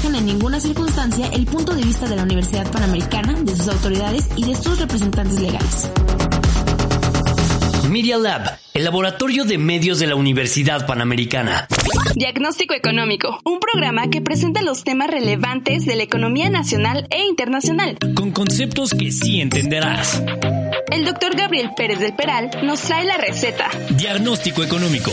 reflejan en ninguna circunstancia el punto de vista de la Universidad Panamericana, de sus autoridades y de sus representantes legales. Media Lab, el laboratorio de medios de la Universidad Panamericana. Diagnóstico Económico, un programa que presenta los temas relevantes de la economía nacional e internacional. Con conceptos que sí entenderás. El doctor Gabriel Pérez del Peral nos trae la receta. Diagnóstico Económico.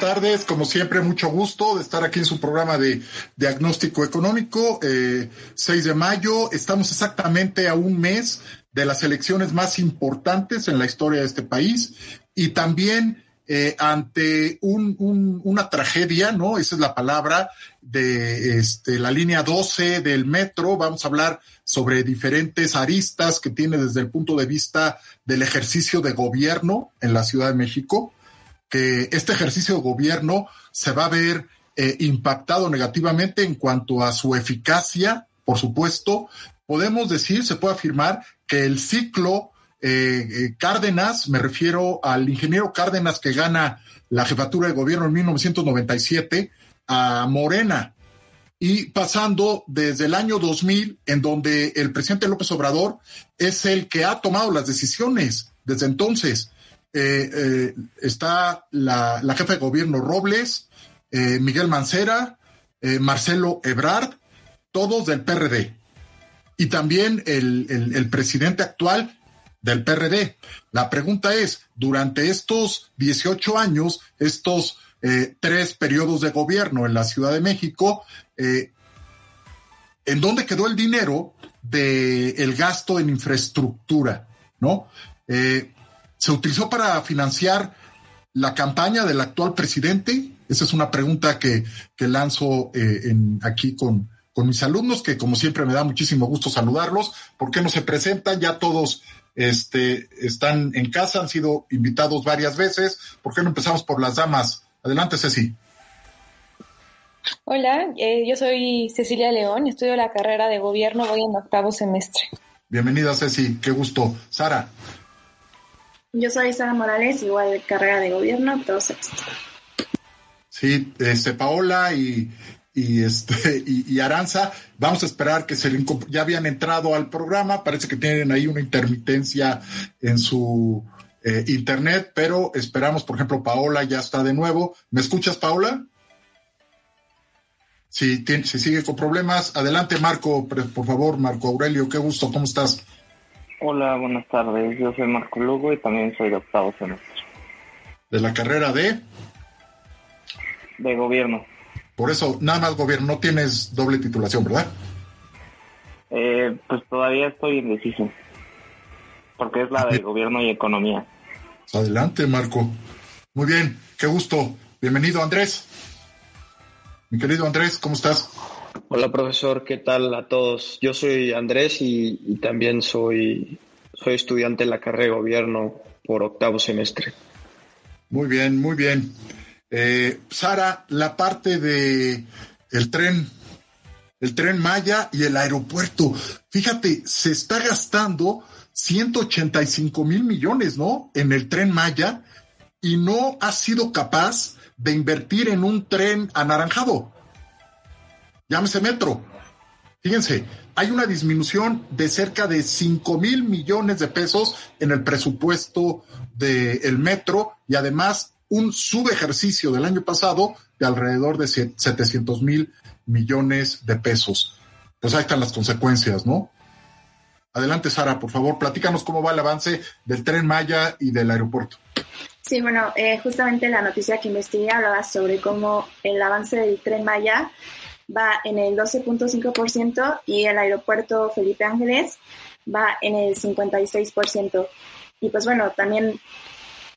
Buenas tardes. Como siempre, mucho gusto de estar aquí en su programa de diagnóstico económico. Eh, 6 de mayo, estamos exactamente a un mes de las elecciones más importantes en la historia de este país y también eh, ante un, un, una tragedia, ¿no? Esa es la palabra de este, la línea 12 del metro. Vamos a hablar sobre diferentes aristas que tiene desde el punto de vista del ejercicio de gobierno en la Ciudad de México que este ejercicio de gobierno se va a ver eh, impactado negativamente en cuanto a su eficacia, por supuesto. Podemos decir, se puede afirmar que el ciclo eh, eh, Cárdenas, me refiero al ingeniero Cárdenas que gana la jefatura de gobierno en 1997, a Morena, y pasando desde el año 2000, en donde el presidente López Obrador es el que ha tomado las decisiones desde entonces. Eh, eh, está la, jefa de gobierno Robles, eh, Miguel Mancera, Marcelo Ebrard, todos del PRD. Y también el, presidente actual del PRD. La pregunta es, durante estos 18 años, estos tres periodos de gobierno en la Ciudad de México, ¿en dónde quedó el dinero del gasto en infraestructura? ¿No? ¿Se utilizó para financiar la campaña del actual presidente? Esa es una pregunta que, lanzo eh, en, aquí con, con mis alumnos, que como siempre me da muchísimo gusto saludarlos. ¿Por qué no se presentan? Ya todos este, están en casa, han sido invitados varias veces. ¿Por qué no empezamos por las damas? Adelante, Ceci. Hola, eh, yo soy Cecilia León, estudio la carrera de gobierno, voy en octavo semestre. Bienvenida, Ceci, qué gusto. Sara. Yo soy Sara Morales, igual carrera de gobierno, todo sexto. Sí, este, Paola y, y este y, Aranza, vamos a esperar que se ya habían entrado al programa, parece que tienen ahí una intermitencia en su eh, internet, pero esperamos, por ejemplo, Paola ya está de nuevo. ¿Me escuchas, Paola? Si, si sigue con problemas, adelante Marco, por favor, Marco Aurelio, qué gusto, ¿cómo estás? Hola, buenas tardes. Yo soy Marco Lugo y también soy de octavo semestre. ¿De la carrera de? De gobierno. Por eso, nada más gobierno, no tienes doble titulación, ¿verdad? Eh, pues todavía estoy indeciso. Porque es la de gobierno y economía. Adelante, Marco. Muy bien, qué gusto. Bienvenido, Andrés. Mi querido Andrés, ¿cómo estás? Hola profesor, ¿qué tal a todos? Yo soy Andrés y, también soy, soy estudiante en la carrera de gobierno por octavo semestre. Muy bien, muy bien. Eh, Sara, la parte de el tren, el tren Maya y el aeropuerto. Fíjate, se está gastando 185 mil millones, ¿no? En el tren Maya y no ha sido capaz de invertir en un tren anaranjado llámese metro. Fíjense, hay una disminución de cerca de 5 mil millones de pesos en el presupuesto del metro y además un subejercicio del año pasado de alrededor de 700 mil millones de pesos. Pues ahí están las consecuencias, ¿no? Adelante, Sara, por favor, platícanos cómo va el avance del tren Maya y del aeropuerto. Sí, bueno, eh, justamente la noticia que investigué hablaba sobre cómo el avance del tren Maya va en el 12.5% y el aeropuerto Felipe Ángeles va en el 56%. Y pues bueno, también,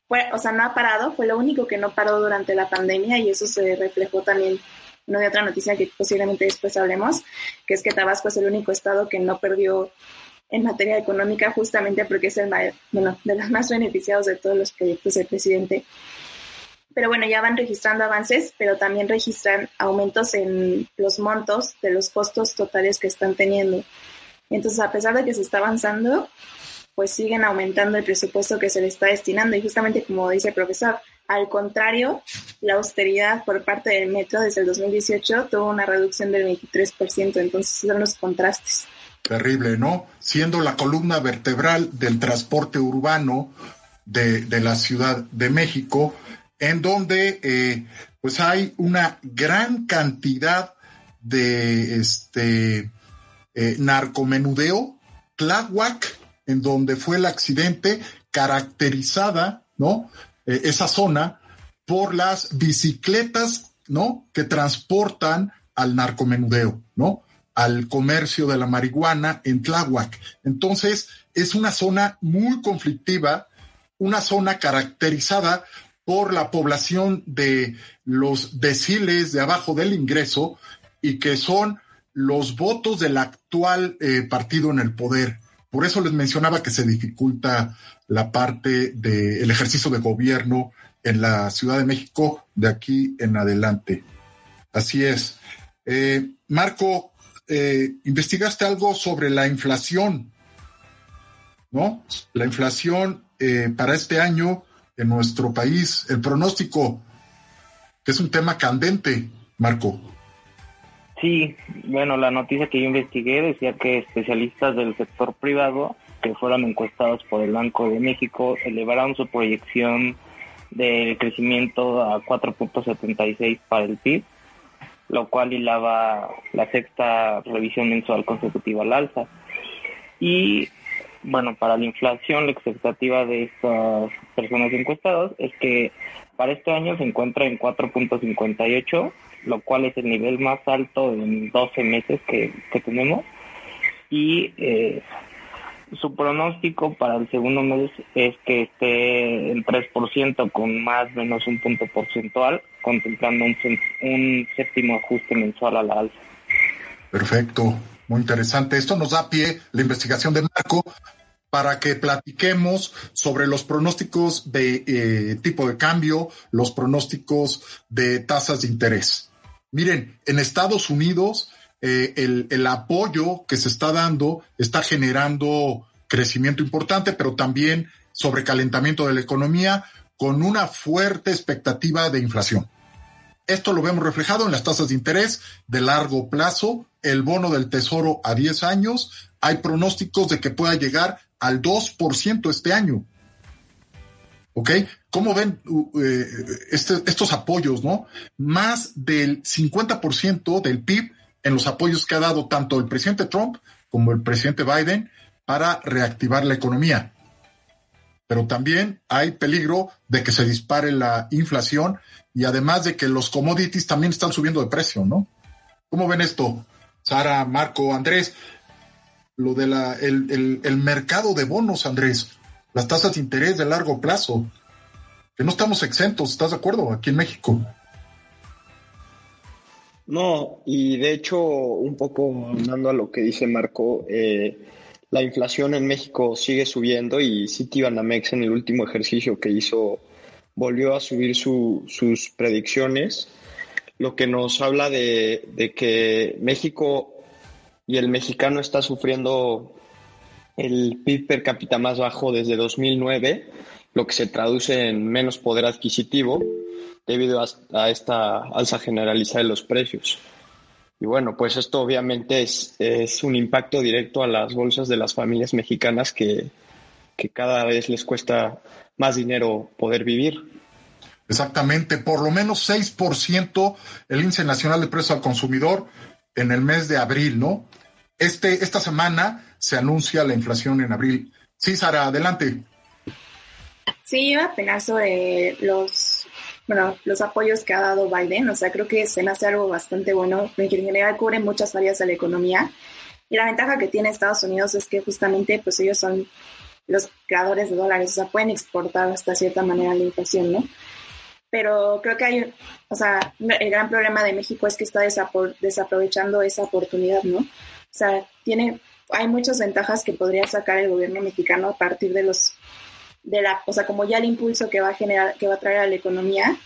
fue, o sea, no ha parado, fue lo único que no paró durante la pandemia y eso se reflejó también no de otra noticia que posiblemente después hablemos, que es que Tabasco es el único estado que no perdió en materia económica justamente porque es el bueno, de los más beneficiados de todos los proyectos del presidente. Pero bueno, ya van registrando avances, pero también registran aumentos en los montos de los costos totales que están teniendo. Entonces, a pesar de que se está avanzando, pues siguen aumentando el presupuesto que se le está destinando. Y justamente como dice el profesor, al contrario, la austeridad por parte del metro desde el 2018 tuvo una reducción del 23%. Entonces, son los contrastes. Terrible, ¿no? Siendo la columna vertebral del transporte urbano de, la Ciudad de México, en donde eh, pues hay una gran cantidad de este eh, narcomenudeo, Tláhuac, en donde fue el accidente, caracterizada, ¿no? Eh, esa zona por las bicicletas, ¿no? Que transportan al narcomenudeo, ¿no? Al comercio de la marihuana en Tláhuac. Entonces, es una zona muy conflictiva, una zona caracterizada por la población de los deciles de abajo del ingreso y que son los votos del actual eh, partido en el poder. Por eso les mencionaba que se dificulta la parte del ejercicio de gobierno en la Ciudad de México de aquí en adelante. Así es. Eh, Marco, eh, investigaste algo sobre la inflación, ¿no? La inflación eh, para este año en nuestro país, el pronóstico, que es un tema candente, Marco. Sí, bueno, la noticia que yo investigué decía que especialistas del sector privado que fueron encuestados por el Banco de México elevaron su proyección de crecimiento a 4.76 para el PIB, lo cual hilaba la sexta revisión mensual consecutiva al alza. Y bueno, para la inflación, la expectativa de estas personas encuestadas es que para este año se encuentra en 4.58 lo cual es el nivel más alto en 12 meses que, tenemos. Y eh, su pronóstico para el segundo mes es que esté en 3% con más o menos un punto porcentual, contemplando un, un séptimo ajuste mensual a la alza. Perfecto, muy interesante. Esto nos da pie la investigación de Marco para que platiquemos sobre los pronósticos de eh, tipo de cambio, los pronósticos de tasas de interés. Miren, en Estados Unidos eh, el, apoyo que se está dando está generando crecimiento importante, pero también sobrecalentamiento de la economía con una fuerte expectativa de inflación. Esto lo vemos reflejado en las tasas de interés de largo plazo, el bono del tesoro a 10 años. Hay pronósticos de que pueda llegar al 2% este año. ¿Ok? ¿Cómo ven eh, este, estos apoyos, no? Más del 50% del PIB en los apoyos que ha dado tanto el presidente Trump como el presidente Biden para reactivar la economía. Pero también hay peligro de que se dispare la inflación y además de que los commodities también están subiendo de precio, ¿no? ¿Cómo ven esto? Sara, Marco, Andrés, lo de la, el, el mercado de bonos, Andrés las tasas de interés de largo plazo, que no estamos exentos, ¿estás de acuerdo? Aquí en México. No, y de hecho, un poco andando a lo que dice Marco, eh, la inflación en México sigue subiendo y Citibanamex en el último ejercicio que hizo volvió a subir sus predicciones, lo que nos habla de, de que México y el mexicano está sufriendo el PIB per cápita más bajo desde 2009, lo que se traduce en menos poder adquisitivo debido a, esta alza generalizada de los precios. Y bueno, pues esto obviamente es, un impacto directo a las bolsas de las familias mexicanas que, que cada vez les cuesta más dinero poder vivir. Exactamente, por lo menos 6% el índice nacional de precios al consumidor en el mes de abril, ¿no? Este, esta semana se anuncia la inflación en abril. Sí, Sara, adelante. Sí, iba apenas sobre los, bueno, los apoyos que ha dado Biden. O sea, creo que se me hace algo bastante bueno. En general cubre muchas áreas de la economía. Y la ventaja que tiene Estados Unidos es que justamente pues ellos son los creadores de dólares, o sea, pueden exportar hasta cierta manera la inflación, ¿no? pero creo que hay, o sea, el gran problema de México es que está desaprovechando esa oportunidad, ¿no? O sea, tiene, hay muchas ventajas que podría sacar el gobierno mexicano a partir de los, de la, o sea, como ya el impulso que va a generar, que va a traer a la economía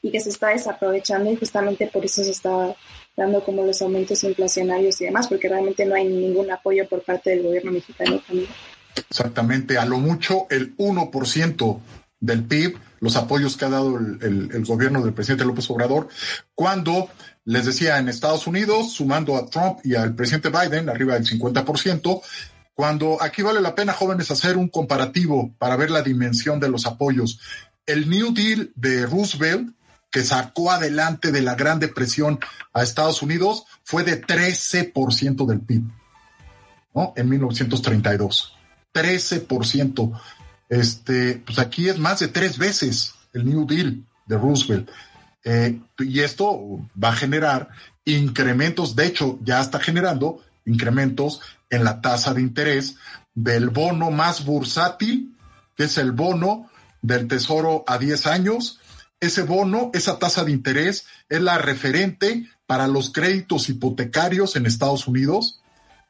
y que se está desaprovechando y justamente por eso se está dando como los aumentos inflacionarios y demás, porque realmente no hay ningún apoyo por parte del gobierno mexicano también. Exactamente, a lo mucho el 1% del PIB, los apoyos que ha dado el, gobierno del presidente López Obrador, cuando les decía en Estados Unidos, sumando a Trump y al presidente Biden, arriba del 50%, cuando aquí vale la pena, jóvenes, hacer un comparativo para ver la dimensión de los apoyos. El New Deal de Roosevelt, que sacó adelante de la Gran Depresión a Estados Unidos, fue de 13% del PIB, ¿no? En 1932. 13%. Este, pues aquí es más de tres veces el New Deal de Roosevelt. Eh, y esto va a generar incrementos, de hecho ya está generando incrementos en la tasa de interés del bono más bursátil, que es el bono del Tesoro a 10 años. Ese bono, esa tasa de interés es la referente para los créditos hipotecarios en Estados Unidos.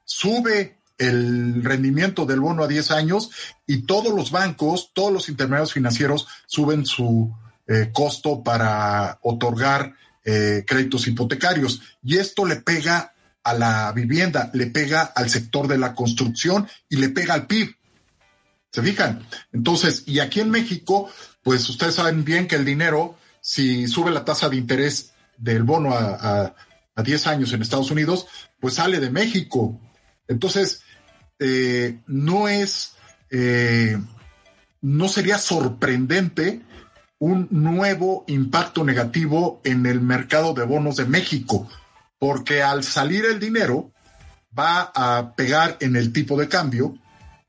Sube el rendimiento del bono a 10 años y todos los bancos, todos los intermediarios financieros suben su eh, costo para otorgar eh, créditos hipotecarios. Y esto le pega a la vivienda, le pega al sector de la construcción y le pega al PIB. ¿Se fijan? Entonces, y aquí en México, pues ustedes saben bien que el dinero, si sube la tasa de interés del bono a, a 10 años en Estados Unidos, pues sale de México. Entonces, eh, no es, eh, no sería sorprendente un nuevo impacto negativo en el mercado de bonos de México, porque al salir el dinero va a pegar en el tipo de cambio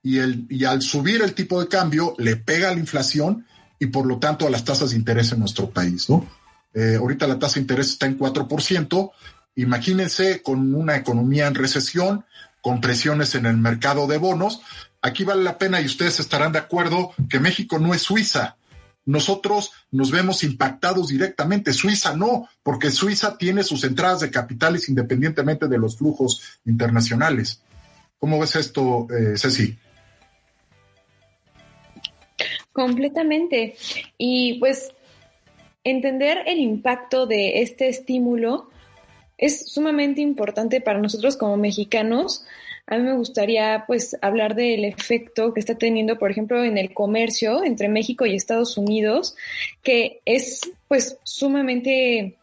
y, el, y al subir el tipo de cambio le pega a la inflación y por lo tanto a las tasas de interés en nuestro país. ¿no? Eh, ahorita la tasa de interés está en 4%. Imagínense con una economía en recesión, con presiones en el mercado de bonos. Aquí vale la pena y ustedes estarán de acuerdo que México no es Suiza. Nosotros nos vemos impactados directamente. Suiza no, porque Suiza tiene sus entradas de capitales independientemente de los flujos internacionales. ¿Cómo ves esto, eh, Ceci? Completamente. Y pues entender el impacto de este estímulo es sumamente importante para nosotros como mexicanos. A mí me gustaría pues hablar del efecto que está teniendo, por ejemplo, en el comercio entre México y Estados Unidos, que es pues sumamente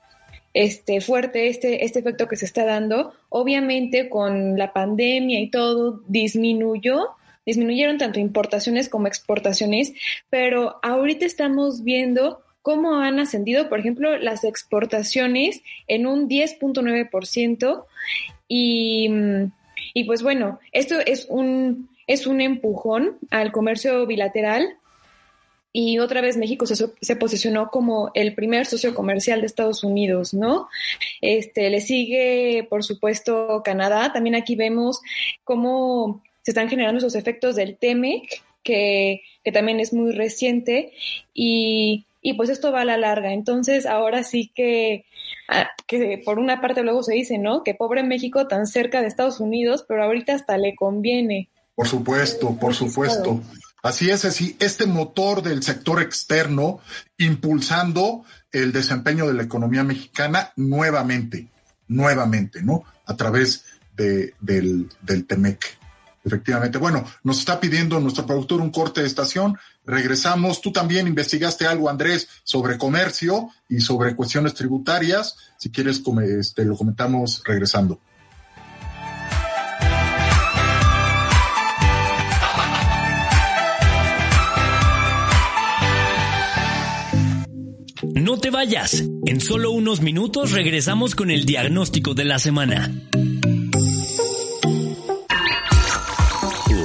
este fuerte este este efecto que se está dando. Obviamente con la pandemia y todo disminuyó disminuyeron tanto importaciones como exportaciones, pero ahorita estamos viendo cómo han ascendido, por ejemplo, las exportaciones en un 10.9% y, y pues bueno, esto es un, es un empujón al comercio bilateral y otra vez México se, se, posicionó como el primer socio comercial de Estados Unidos, ¿no? Este, le sigue, por supuesto, Canadá. También aquí vemos cómo se están generando esos efectos del TEMEC, que, que también es muy reciente, y y pues esto va a la larga. Entonces, ahora sí que, ah, que por una parte luego se dice, ¿no? Que pobre México tan cerca de Estados Unidos, pero ahorita hasta le conviene. Por supuesto, por supuesto. Así es, así, este motor del sector externo impulsando el desempeño de la economía mexicana nuevamente, nuevamente, ¿no? A través de, del, del TEMEC. Efectivamente. Bueno, nos está pidiendo nuestro productor un corte de estación. Regresamos. Tú también investigaste algo, Andrés, sobre comercio y sobre cuestiones tributarias. Si quieres, este, lo comentamos regresando. No te vayas. En solo unos minutos regresamos con el diagnóstico de la semana.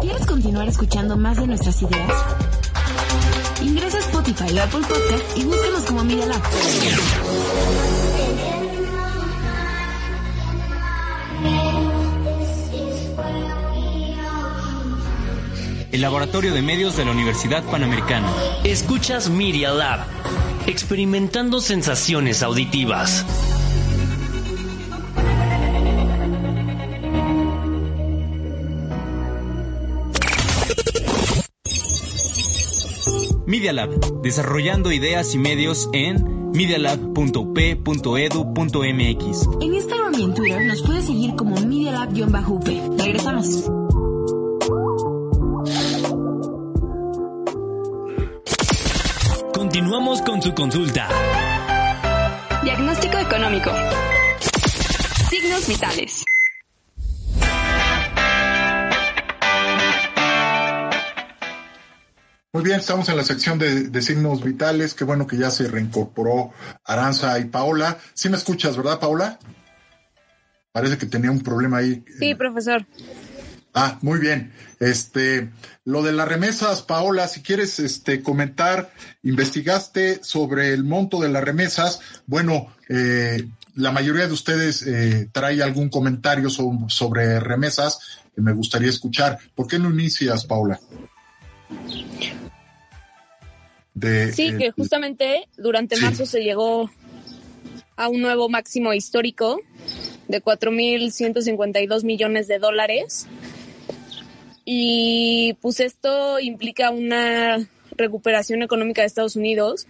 ¿Quieres continuar escuchando más de nuestras ideas? Ingresa a Spotify o Apple Podcast y búscanos como Media Lab. El Laboratorio de Medios de la Universidad Panamericana. Escuchas Media Lab, experimentando sensaciones auditivas. Media Lab, desarrollando ideas y medios en medialab.up.edu.mx. En Instagram y en Twitter nos puedes seguir como Media Lab-UP. Regresamos. Continuamos con su consulta. Diagnóstico económico. Signos vitales. Muy bien, estamos en la sección de, de signos vitales. Qué bueno que ya se reincorporó Aranza y Paola. ¿Sí me escuchas, verdad, Paola? Parece que tenía un problema ahí. Sí, profesor. Ah, muy bien. Este, lo de las remesas, Paola, si quieres este, comentar, investigaste sobre el monto de las remesas. Bueno, eh, la mayoría de ustedes eh, trae algún comentario so- sobre remesas que me gustaría escuchar. ¿Por qué no inicias, Paola? De, Sí, eh, que justamente durante sí. marzo se llegó a un nuevo máximo histórico de 4.152 millones de dólares. Y pues esto implica una recuperación económica de Estados Unidos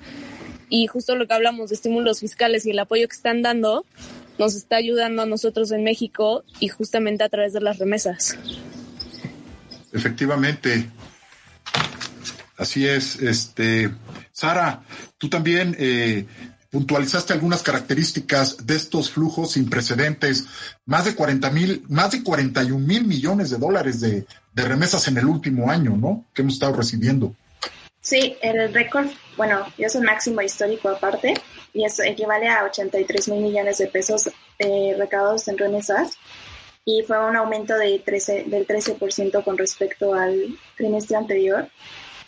y justo lo que hablamos de estímulos fiscales y el apoyo que están dando nos está ayudando a nosotros en México y justamente a través de las remesas. Efectivamente. Así es. Este, Sara, tú también eh, puntualizaste algunas características de estos flujos sin precedentes. Más de 40 mil, más de 41 mil millones de dólares de, remesas en el último año, ¿no? Que hemos estado recibiendo. Sí, el récord, bueno, es un máximo histórico aparte, y eso equivale a 83 mil millones de pesos eh, recaudados en remesas, y fue un aumento de 13, del 13% con respecto al trimestre anterior,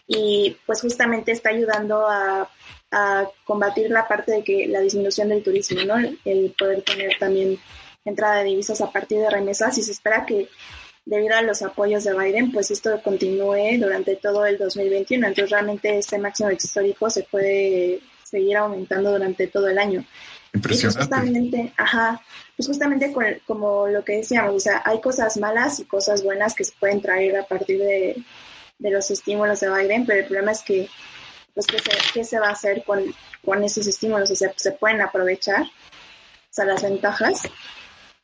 y pues justamente está ayudando a, a combatir la parte de que la disminución del turismo, ¿no? El poder tener también entrada de divisas a partir de remesas, y se espera que debido a los apoyos de Biden, pues esto continúe durante todo el 2021. Entonces realmente este máximo histórico se puede seguir aumentando durante todo el año. Y pues Impresionante. justamente, ajá, pues justamente como lo que decíamos, o sea, hay cosas malas y cosas buenas que se pueden traer a partir de, de los estímulos de Biden, pero el problema es que, pues, ¿qué se, qué se va a hacer con, con esos estímulos? O sea, se pueden aprovechar, o las ventajas,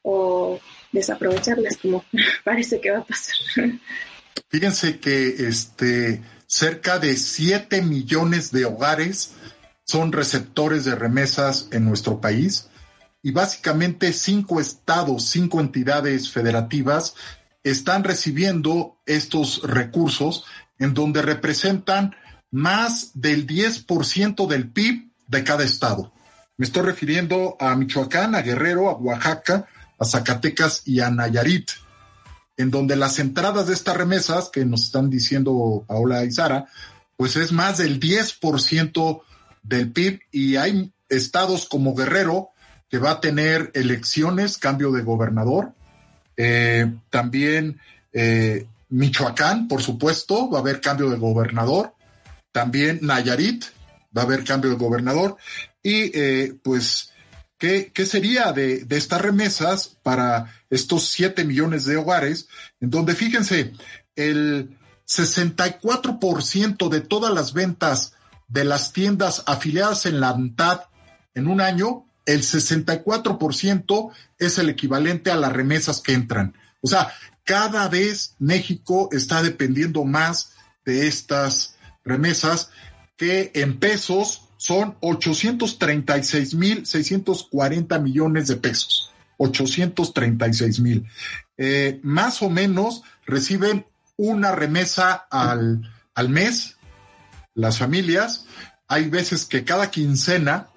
o desaprovecharlas, como parece que va a pasar. Fíjense que este, cerca de 7 millones de hogares son receptores de remesas en nuestro país y básicamente cinco estados, cinco entidades federativas están recibiendo estos recursos en donde representan más del 10% del PIB de cada estado. Me estoy refiriendo a Michoacán, a Guerrero, a Oaxaca, a Zacatecas y a Nayarit en donde las entradas de estas remesas, que nos están diciendo Paola y Sara, pues es más del 10% del PIB y hay estados como Guerrero que va a tener elecciones, cambio de gobernador. Eh, también eh, Michoacán, por supuesto, va a haber cambio de gobernador. También Nayarit va a haber cambio de gobernador. Y eh, pues ¿Qué, qué sería de, de, estas remesas para estos 7 millones de hogares? En donde, fíjense, el 64% de todas las ventas de las tiendas afiliadas en la ANTAD en un año, el 64% es el equivalente a las remesas que entran. O sea, cada vez México está dependiendo más de estas remesas que en pesos son 836 mil 640 millones de pesos. 836 mil. Eh, más o menos reciben una remesa al, al mes las familias. Hay veces que cada quincena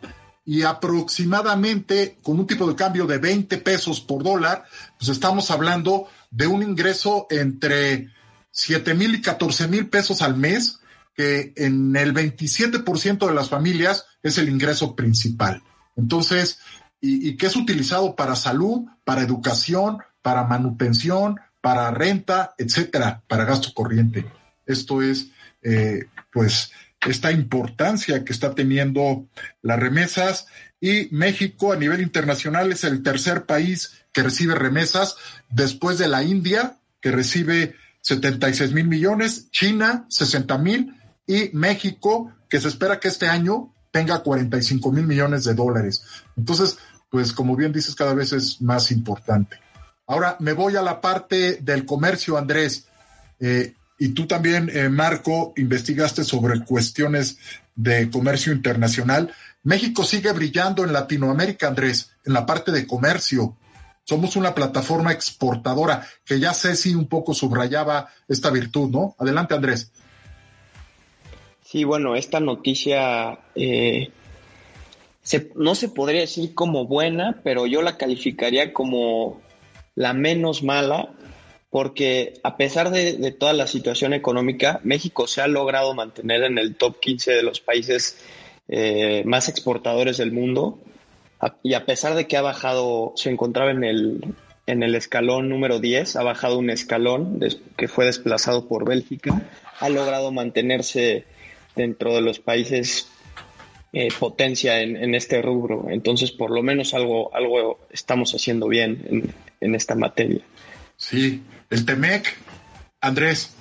y aproximadamente con un tipo de cambio de 20 pesos por dólar, pues estamos hablando de un ingreso entre 7 mil y 14 mil pesos al mes, que en el 27% de las familias es el ingreso principal. Entonces, y, que es utilizado para salud, para educación, para manutención, para renta, etcétera, para gasto corriente. Esto es, eh, pues, esta importancia que está teniendo las remesas y México a nivel internacional es el tercer país que recibe remesas después de la India, que recibe 76 mil millones, China 60 mil y México, que se espera que este año tenga 45 mil millones de dólares. Entonces, pues como bien dices, cada vez es más importante. Ahora me voy a la parte del comercio, Andrés. Eh, y tú también, eh, Marco, investigaste sobre cuestiones de comercio internacional. México sigue brillando en Latinoamérica, Andrés, en la parte de comercio. Somos una plataforma exportadora, que ya si un poco subrayaba esta virtud, ¿no? Adelante, Andrés. Sí, bueno, esta noticia eh, no se podría decir como buena, pero yo la calificaría como la menos mala porque a pesar de, toda la situación económica, México se ha logrado mantener en el top 15 de los países eh, más exportadores del mundo. y a pesar de que ha bajado, se encontraba en el, en el escalón número 10, ha bajado un escalón que fue desplazado por Bélgica, ha logrado mantenerse dentro de los países eh, potencia en, este rubro. Entonces, por lo menos algo, algo estamos haciendo bien en, en esta materia. Sí, el TEMEC, Andrés,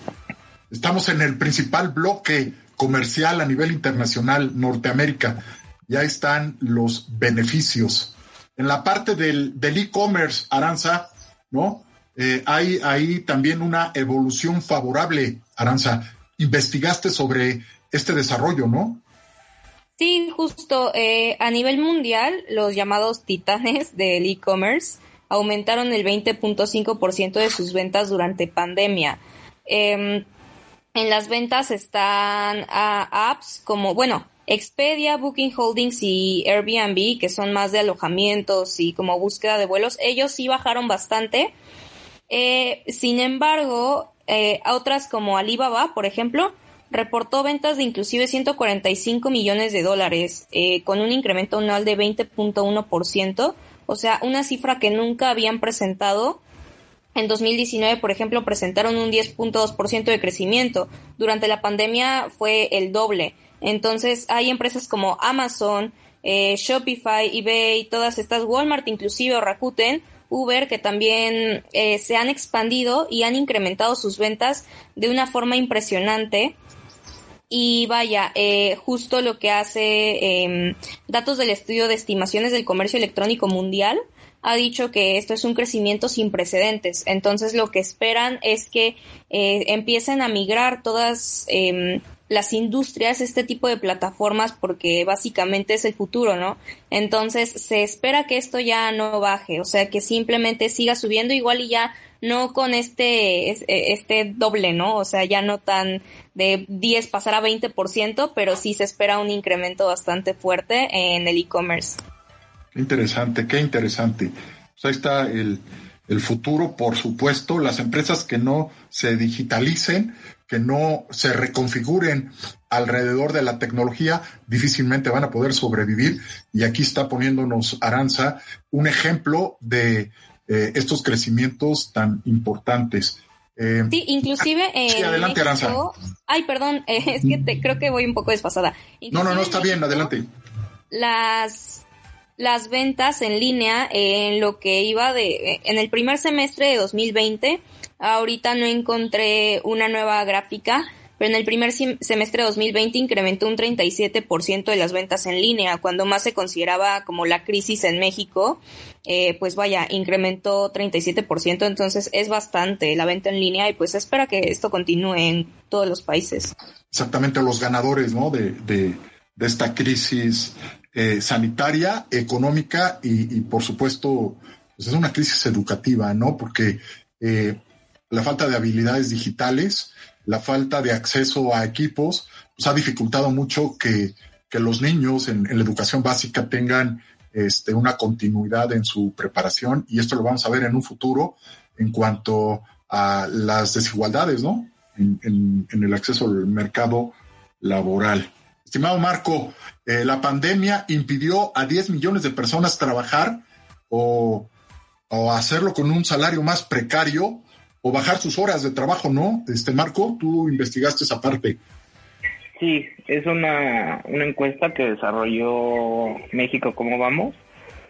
estamos en el principal bloque comercial a nivel internacional, Norteamérica. Ya están los beneficios. En la parte del e-commerce, Aranza, ¿no? Eh, hay ahí también una evolución favorable, Aranza. Investigaste sobre este desarrollo, ¿no? Sí, justo eh, a nivel mundial, los llamados titanes del e-commerce aumentaron el 20.5% de sus ventas durante pandemia. Em, en las ventas están apps como, bueno, Expedia, Booking Holdings y Airbnb, que son más de alojamientos y como búsqueda de vuelos, ellos sí bajaron bastante. Eh, sin embargo, eh, otras como Alibaba, por ejemplo, reportó ventas de inclusive 145 millones de dólares, eh, con un incremento anual de 20.1%, o sea, una cifra que nunca habían presentado. En 2019, por ejemplo, presentaron un 10.2% de crecimiento. Durante la pandemia fue el doble. Entonces, hay empresas como Amazon, eh, Shopify, eBay, todas estas, Walmart, inclusive Rakuten, Uber, que también eh, se han expandido y han incrementado sus ventas de una forma impresionante. Y vaya, eh, justo lo que hace em, datos del estudio de estimaciones del comercio electrónico mundial ha dicho que esto es un crecimiento sin precedentes. Entonces lo que esperan es que eh, empiecen a migrar todas em, las industrias este tipo de plataformas porque básicamente es el futuro, ¿no? Entonces se espera que esto ya no baje, o sea que simplemente siga subiendo igual y ya no con este, este doble, ¿no? O sea, ya no tan de 10 pasar a 20%, pero sí se espera un incremento bastante fuerte en el e-commerce. Interesante, qué interesante. Sea, ahí está el, el futuro, por supuesto, las empresas que no se digitalicen, que no se reconfiguren alrededor de la tecnología, difícilmente van a poder sobrevivir. Y aquí está poniéndonos Aranza un ejemplo de eh, estos crecimientos tan importantes. Eh, sí, inclusive en adelante, México, Ay, perdón, es que creo que voy un poco desfasada. no, no, no, está bien, adelante. Las las ventas en línea en lo que iba de en el primer semestre de 2020, ahorita no encontré una nueva gráfica, pero en el primer semestre de 2020 incrementó un 37% de las ventas en línea, cuando más se consideraba como la crisis en México, eh, pues vaya, incrementó 37%, entonces es bastante la venta en línea y pues espera que esto continúe en todos los países. Exactamente, los ganadores, ¿no? De, de esta crisis eh, sanitaria, económica y, por supuesto, pues es una crisis educativa, ¿no? Porque eh, la falta de habilidades digitales, la falta de acceso a equipos, pues ha dificultado mucho que, los niños en, la educación básica tengan este, una continuidad en su preparación y esto lo vamos a ver en un futuro en cuanto a las desigualdades, ¿no? En, el acceso al mercado laboral. Estimado Marco, eh, la pandemia impidió a 10 millones de personas trabajar o, o hacerlo con un salario más precario o bajar sus horas de trabajo, ¿no? Este Marco, tú investigaste esa parte. Sí, es una, una encuesta que desarrolló México Cómo Vamos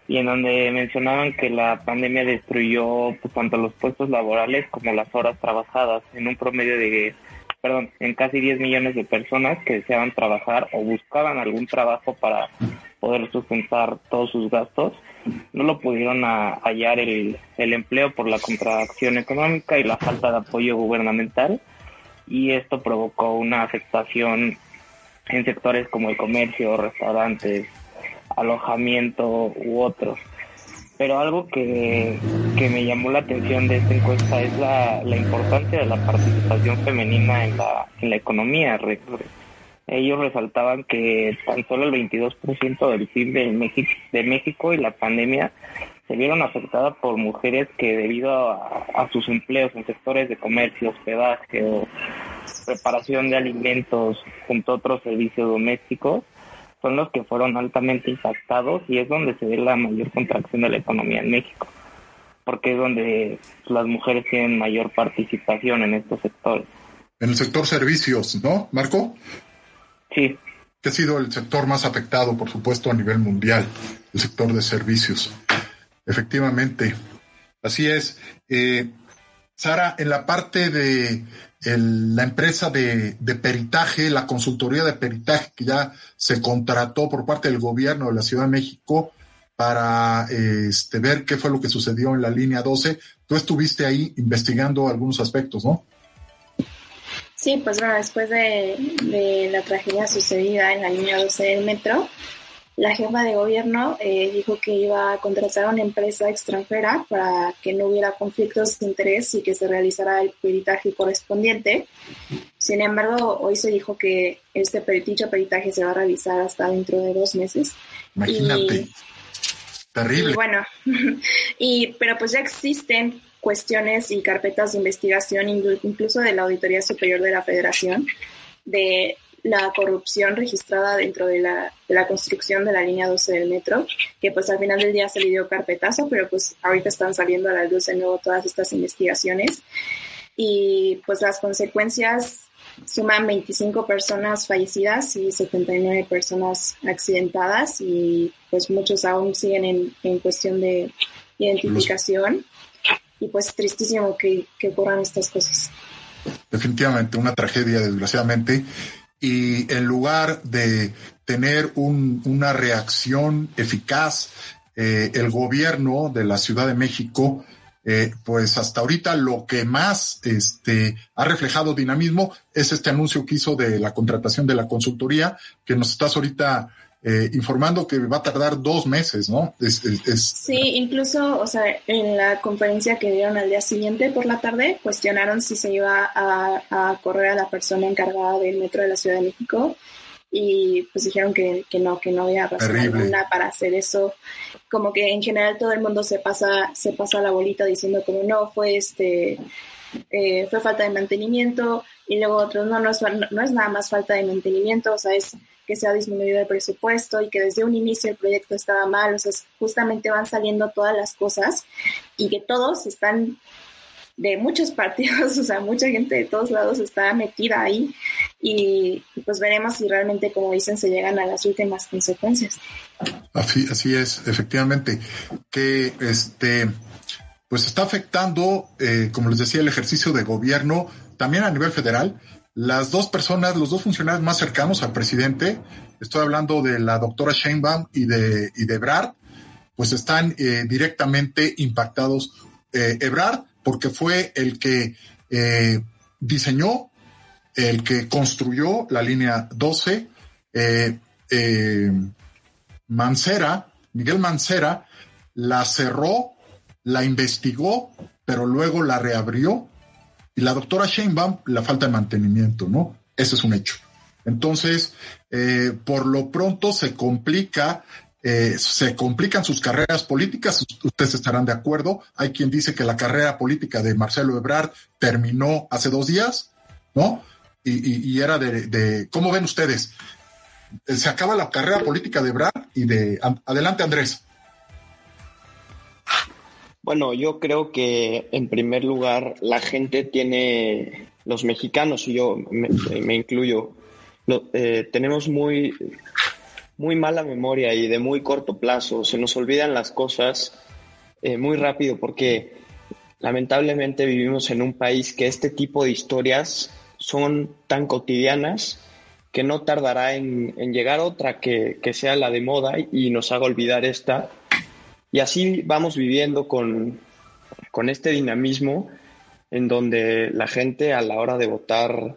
y en donde mencionaban que la pandemia destruyó pues, tanto los puestos laborales como las horas trabajadas en un promedio de, perdón, en casi 10 millones de personas que deseaban trabajar o buscaban algún trabajo para poder sustentar todos sus gastos no lo pudieron hallar el, el empleo por la contracción económica y la falta de apoyo gubernamental y esto provocó una afectación en sectores como el comercio, restaurantes, alojamiento u otros. Pero algo que, que me llamó la atención de esta encuesta es la, la importancia de la participación femenina en la, en la economía ellos resaltaban que tan solo el 22% del PIB de México, de México y la pandemia se vieron afectadas por mujeres que debido a, sus empleos en sectores de comercio, hospedaje o preparación de alimentos junto a otros servicios domésticos son los que fueron altamente impactados y es donde se ve la mayor contracción de la economía en México, porque es donde las mujeres tienen mayor participación en estos sectores. En el sector servicios, ¿no, Marco? Sí. Que ha sido el sector más afectado, por supuesto, a nivel mundial, el sector de servicios. Efectivamente. Así es. Eh, Sara, en la parte de la empresa de, peritaje, la consultoría de peritaje que ya se contrató por parte del gobierno de la Ciudad de México para este, ver qué fue lo que sucedió en la línea 12. Tú estuviste ahí investigando algunos aspectos, ¿no? Sí, pues bueno, después de, la tragedia sucedida en la línea 12 del metro, la jefa de gobierno eh, dijo que iba a contratar a una empresa extranjera para que no hubiera conflictos de interés y que se realizara el peritaje correspondiente. Sin embargo, hoy se dijo que este dicho peritaje se va a realizar hasta dentro de dos meses. Imagínate. Terrible. bueno, y, pero pues ya existen cuestiones y carpetas de investigación, incluso de la Auditoría Superior de la Federación, de la corrupción registrada dentro de la, de la, construcción de la línea 12 del metro, que pues al final del día se le dio carpetazo, pero pues ahorita están saliendo a la luz de nuevo todas estas investigaciones. Y pues las consecuencias suman 25 personas fallecidas y 79 personas accidentadas y pues muchos aún siguen en, en cuestión de identificación y pues tristísimo que, ocurran estas cosas. Definitivamente una tragedia, desgraciadamente. Y en lugar de tener una reacción eficaz, eh, el gobierno de la Ciudad de México, eh, pues hasta ahorita lo que más este, ha reflejado dinamismo es este anuncio que hizo de la contratación de la consultoría, que nos estás ahorita eh, informando que va a tardar dos meses, ¿no? Sí, incluso, o sea, en la conferencia que dieron al día siguiente por la tarde, cuestionaron si se iba a, correr a la persona encargada del metro de la Ciudad de México y pues dijeron que, no, que no había razón alguna para hacer eso. Como que en general todo el mundo se pasa, se pasa la bolita diciendo como no, fue este, eh, fue falta de mantenimiento y luego otros, no, no es, no es nada más falta de mantenimiento, o sea, es que se ha disminuido el presupuesto y que desde un inicio el proyecto estaba mal, o sea, justamente van saliendo todas las cosas y que todos están de muchos partidos, o sea, mucha gente de todos lados está metida ahí y, pues veremos si realmente, como dicen, se llegan a las últimas consecuencias. Así, así es, efectivamente, que este, pues está afectando, eh, como les decía, el ejercicio de gobierno también a nivel federal las dos personas, los dos funcionarios más cercanos al presidente, estoy hablando de la doctora Sheinbaum y de, y de Ebrard, pues están eh, directamente impactados. Eh, Ebrard, porque fue el que eh, diseñó, el que construyó la línea 12, eh, Mancera, Miguel Mancera, la cerró, la investigó, pero luego la reabrió. Y la doctora Sheinbaum, la falta de mantenimiento, ¿no? Ese es un hecho. Entonces, eh, por lo pronto se complica, eh, se complican sus carreras políticas. Ustedes estarán de acuerdo. Hay quien dice que la carrera política de Marcelo Ebrard terminó hace dos días, ¿no? Y, era de, de, ¿cómo ven ustedes? Se acaba la carrera política de Ebrard y de, adelante Andrés. Bueno, yo creo que en primer lugar la gente tiene, los mexicanos y yo me, incluyo, eh, tenemos muy, muy mala memoria y de muy corto plazo. Se nos olvidan las cosas eh, muy rápido porque lamentablemente vivimos en un país que este tipo de historias son tan cotidianas que no tardará en, llegar otra que, que sea la de moda y nos haga olvidar esta y así vamos viviendo con, este dinamismo en donde la gente a la hora de votar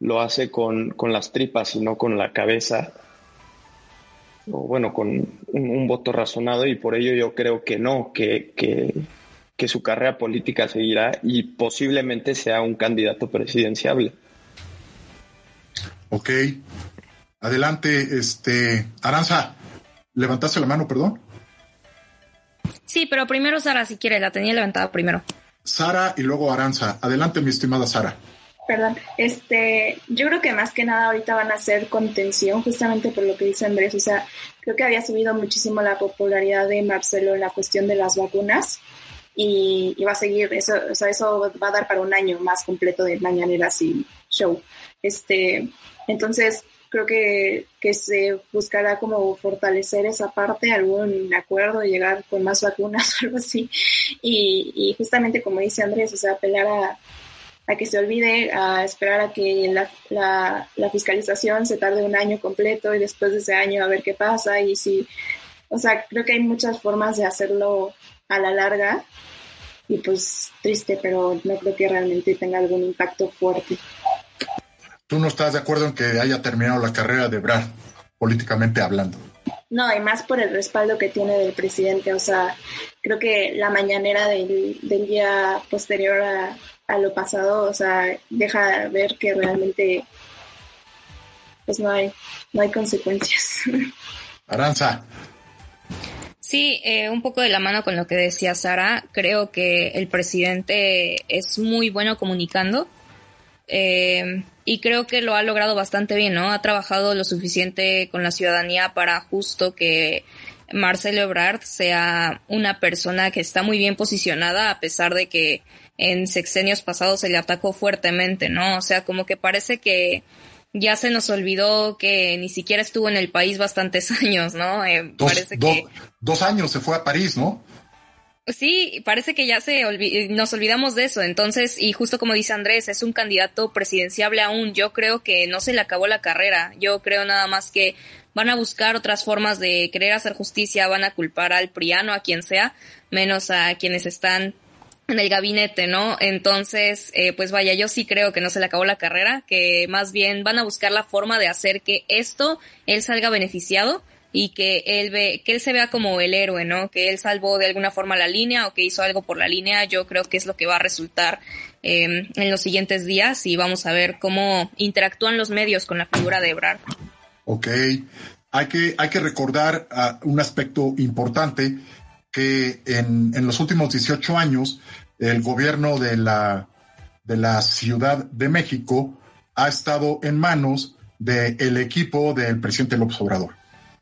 lo hace con, las tripas y no con la cabeza, o bueno, con un, voto razonado y por ello yo creo que no, que, que, su carrera política seguirá y posiblemente sea un candidato presidenciable. Ok. Adelante, este, Aranza, levantaste la mano, perdón. Sí, pero primero Sara, si quiere, la tenía levantada primero. Sara y luego Aranza. Adelante, mi estimada Sara. Perdón, este, yo creo que más que nada ahorita van a hacer contención, justamente por lo que dice Andrés. O sea, creo que había subido muchísimo la popularidad de Marcelo en la cuestión de las vacunas y, y va a seguir, eso, o sea, eso va a dar para un año más completo de mañaneras y show. Este, entonces, creo que, que se buscará como fortalecer esa parte, algún acuerdo, llegar con más vacunas o algo así. Y, y justamente como dice Andrés, o sea, apelar a, a que se olvide, a esperar a que la, la, la, fiscalización se tarde un año completo y después de ese año a ver qué pasa. Y si, o sea, creo que hay muchas formas de hacerlo a la larga. Y pues triste, pero no creo que realmente tenga algún impacto fuerte tú no estás de acuerdo en que haya terminado la carrera de Brad, políticamente hablando. No, y más por el respaldo que tiene del presidente. O sea, creo que la mañanera del, día posterior a, lo pasado, o sea, deja ver que realmente pues no hay, no hay consecuencias. Aranza. Sí, eh, un poco de la mano con lo que decía Sara, creo que el presidente es muy bueno comunicando. Eh, y creo que lo ha logrado bastante bien, ¿no? Ha trabajado lo suficiente con la ciudadanía para justo que Marcelo Ebrard sea una persona que está muy bien posicionada a pesar de que en sexenios pasados se le atacó fuertemente, ¿no? O sea, como que parece que ya se nos olvidó que ni siquiera estuvo en el país bastantes años, ¿no? Eh, parece que... dos años se fue a París, ¿no? Sí, parece que ya se nos olvidamos de eso. Entonces, y justo como dice Andrés, es un candidato presidenciable aún. Yo creo que no se le acabó la carrera. Yo creo nada más que van a buscar otras formas de querer hacer justicia, van a culpar al priano, a quien sea, menos a quienes están en el gabinete, ¿no? Entonces, eh, pues vaya, yo sí creo que no se le acabó la carrera, que más bien van a buscar la forma de hacer que esto él salga beneficiado y que él ve, que él se vea como el héroe, ¿no? Que él salvó de alguna forma la línea o que hizo algo por la línea, yo creo que es lo que va a resultar em, en los siguientes días y vamos a ver cómo interactúan los medios con la figura de Ebrard. Ok, hay que, hay que recordar ah, un aspecto importante que en, en, los últimos 18 años el gobierno de la, de la Ciudad de México ha estado en manos del equipo del presidente López Obrador.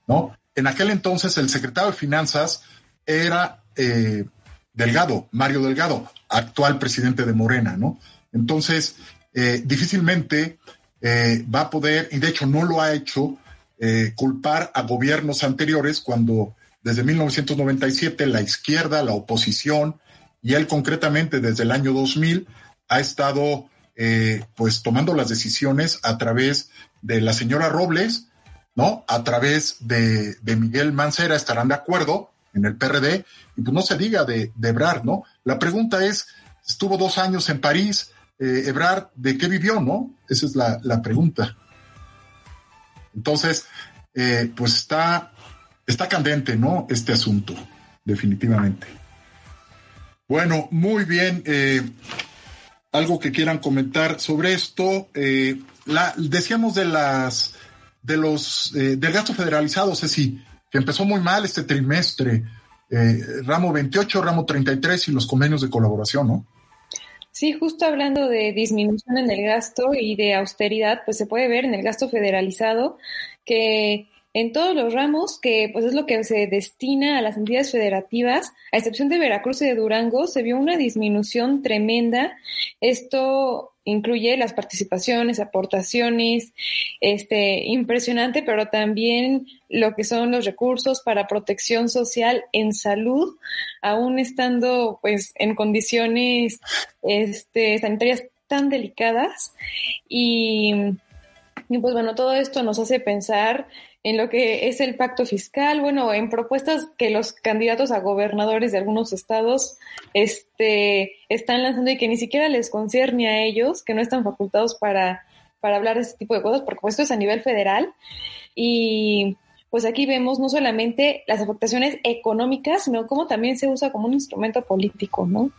¿No? En aquel entonces el secretario de Finanzas era eh, Delgado, Mario Delgado, actual presidente de Morena, ¿no? Entonces, eh, difícilmente eh, va a poder, y de hecho no lo ha hecho, culpar a gobiernos anteriores cuando desde 1997 la izquierda, la oposición, y él concretamente desde el año 2000 ha estado pues tomando las decisiones a través de la señora Robles, ¿no? A través de, Miguel Mancera estarán de acuerdo en el PRD, y pues no se diga de, de Ebrard, ¿no? La pregunta es, estuvo dos años en París, eh, Ebrard, ¿de qué vivió, no? Esa es la, pregunta. Entonces, eh, pues está, está candente, ¿no? Este asunto, definitivamente. Bueno, muy bien. Eh, algo que quieran comentar sobre esto. Eh, la, decíamos de las de los del gasto federalizado, Ceci, que empezó muy mal este trimestre. ramo 28, ramo 33 y los convenios de colaboración, ¿no? Sí, justo hablando de disminución en el gasto y de austeridad, pues se puede ver en el gasto federalizado que en todos los ramos, que pues es lo que se destina a las entidades federativas, a excepción de Veracruz y de Durango, se vio una disminución tremenda. Esto incluye las participaciones, aportaciones, este, impresionante, pero también lo que son los recursos para protección social en salud, aún estando pues en condiciones este, sanitarias tan delicadas y y pues bueno, todo esto nos hace pensar en lo que es el pacto fiscal, bueno, en propuestas que los candidatos a gobernadores de algunos estados este, están lanzando y que ni siquiera les concierne a ellos, que no están facultados para, para hablar de este tipo de cosas, porque pues, esto es a nivel federal. Y pues aquí vemos no solamente las afectaciones económicas, sino cómo también se usa como un instrumento político, ¿no?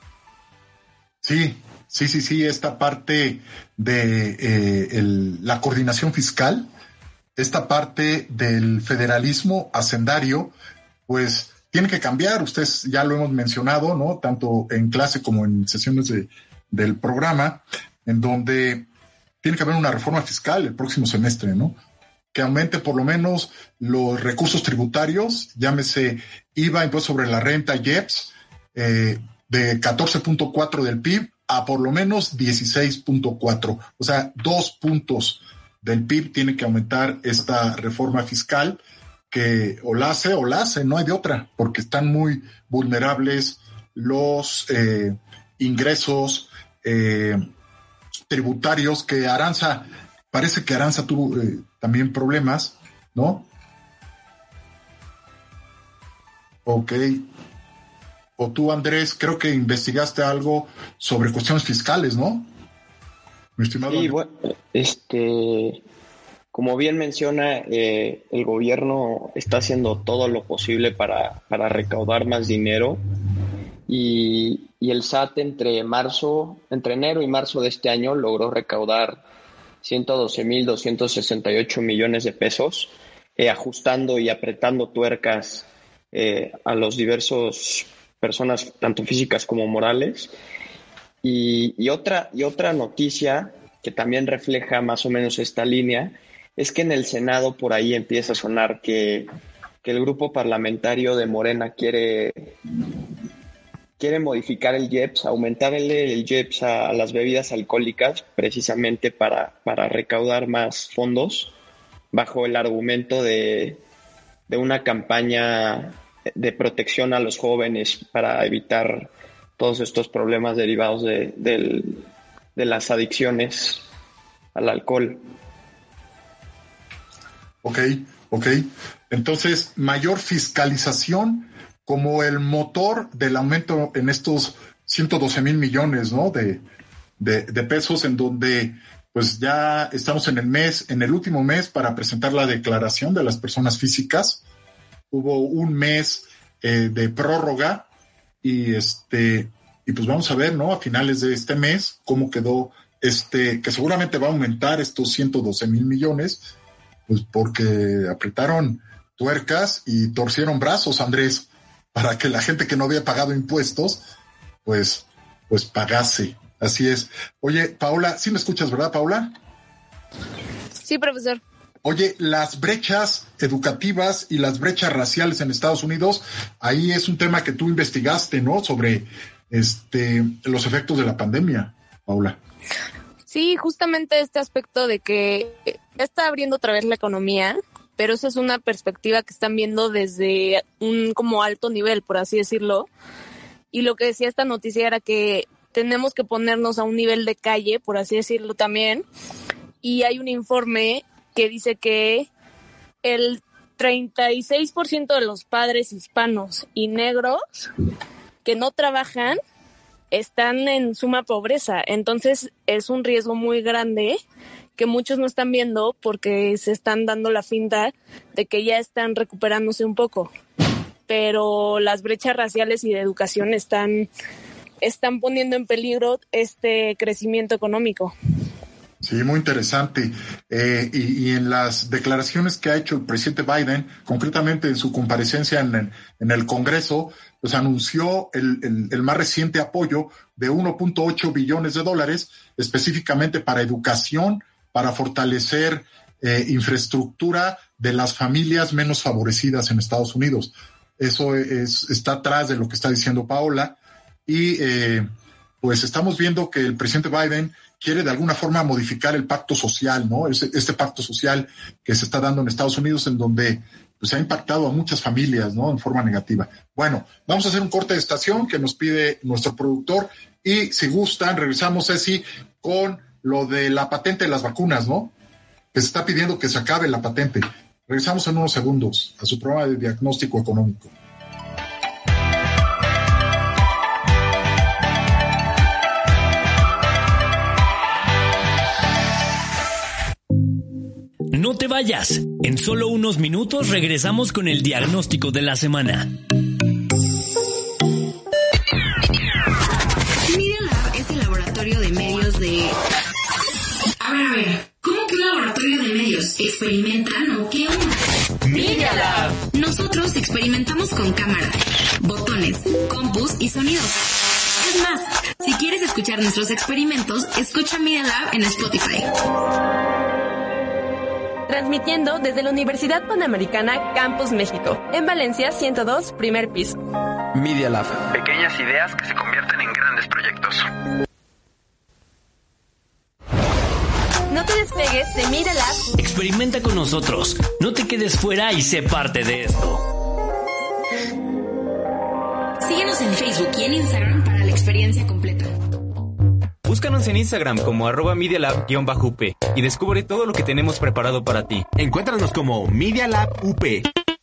Sí, Sí, sí, sí, esta parte de eh, la coordinación fiscal, esta parte del federalismo hacendario, pues tiene que cambiar. Ustedes ya lo hemos mencionado, ¿no? Tanto en clase como en sesiones del programa, en donde tiene que haber una reforma fiscal el próximo semestre, ¿no? Que aumente por lo menos los recursos tributarios, llámese IVA, impuesto sobre la renta, IEPS, eh, de 14.4 del PIB a por lo menos 16.4. O sea, dos puntos del PIB tiene que aumentar esta reforma fiscal que o la hace o la hace, no hay de otra, porque están muy vulnerables los eh, ingresos eh, tributarios que Aranza, parece que Aranza tuvo eh, también problemas, ¿no? Ok, o tú, Andrés, creo que investigaste algo sobre cuestiones fiscales, ¿no? Mi estimado. Sí, bueno, este, como bien menciona, eh, el gobierno está haciendo todo lo posible para, recaudar más dinero y, el SAT entre marzo, entre enero y marzo de este año logró recaudar 112.268 millones de pesos, eh, ajustando y apretando tuercas eh, a los diversos personas tanto físicas como morales. Y, otra, y otra noticia que también refleja más o menos esta línea es que en el Senado por ahí empieza a sonar que, el grupo parlamentario de Morena quiere, quiere modificar el JEPS, aumentar el, el JEPS a, las bebidas alcohólicas precisamente para, para recaudar más fondos bajo el argumento de, de una campaña de protección a los jóvenes para evitar todos estos problemas derivados de, de las adicciones al alcohol. Ok, ok. Entonces, mayor fiscalización como el motor del aumento en estos 112 mil millones ¿no? de, de, pesos, en donde pues ya estamos en el mes, en el último mes para presentar la declaración de las personas físicas hubo un mes eh, de prórroga y este y pues vamos a ver, ¿no? A finales de este mes cómo quedó este que seguramente va a aumentar estos 112 mil millones, pues porque apretaron tuercas y torcieron brazos, Andrés, para que la gente que no había pagado impuestos, pues, pues pagase. Así es. Oye, Paula, sí me escuchas, ¿verdad, Paula? Sí, profesor. Oye, las brechas educativas y las brechas raciales en Estados Unidos, ahí es un tema que tú investigaste, ¿no? Sobre este los efectos de la pandemia, Paula. Sí, justamente este aspecto de que está abriendo otra vez la economía, pero esa es una perspectiva que están viendo desde un como alto nivel, por así decirlo. Y lo que decía esta noticia era que tenemos que ponernos a un nivel de calle, por así decirlo también. Y hay un informe que dice que el 36% de los padres hispanos y negros que no trabajan están en suma pobreza. Entonces es un riesgo muy grande que muchos no están viendo porque se están dando la finta de que ya están recuperándose un poco. Pero las brechas raciales y de educación están, están poniendo en peligro este crecimiento económico. Sí, muy interesante. Eh, y, en las declaraciones que ha hecho el presidente Biden, concretamente en su comparecencia en, el Congreso, pues anunció el, el, más reciente apoyo de 1.8 billones de dólares específicamente para educación, para fortalecer eh, infraestructura de las familias menos favorecidas en Estados Unidos. Eso es, está atrás de lo que está diciendo Paola. Y eh, pues estamos viendo que el presidente Biden quiere de alguna forma modificar el pacto social, ¿no? Este, pacto social que se está dando en Estados Unidos en donde pues, ha impactado a muchas familias, ¿no? En forma negativa. Bueno, vamos a hacer un corte de estación que nos pide nuestro productor y si gustan, regresamos, Ceci, con lo de la patente de las vacunas, ¿no? Que se está pidiendo que se acabe la patente. Regresamos en unos segundos a su programa de diagnóstico económico. Vayas. En solo unos minutos regresamos con el diagnóstico de la semana. Media Lab es el laboratorio de medios de... A ver, a ver, ¿cómo que un laboratorio de medios? ¿Experimentan o qué onda? Media Lab. Nosotros experimentamos con cámara, botones, compus y sonidos. Es más, si quieres escuchar nuestros experimentos, escucha Media Lab en Spotify. Transmitiendo desde la Universidad Panamericana Campus México, en Valencia 102, primer piso. Media Lab. Pequeñas ideas que se convierten en grandes proyectos. No te despegues de Media Lab. Experimenta con nosotros. No te quedes fuera y sé parte de esto. Síguenos en Facebook y en Instagram para la experiencia completa. Búscanos en Instagram como arroba up y descubre todo lo que tenemos preparado para ti. Encuéntranos como Media Lab UP.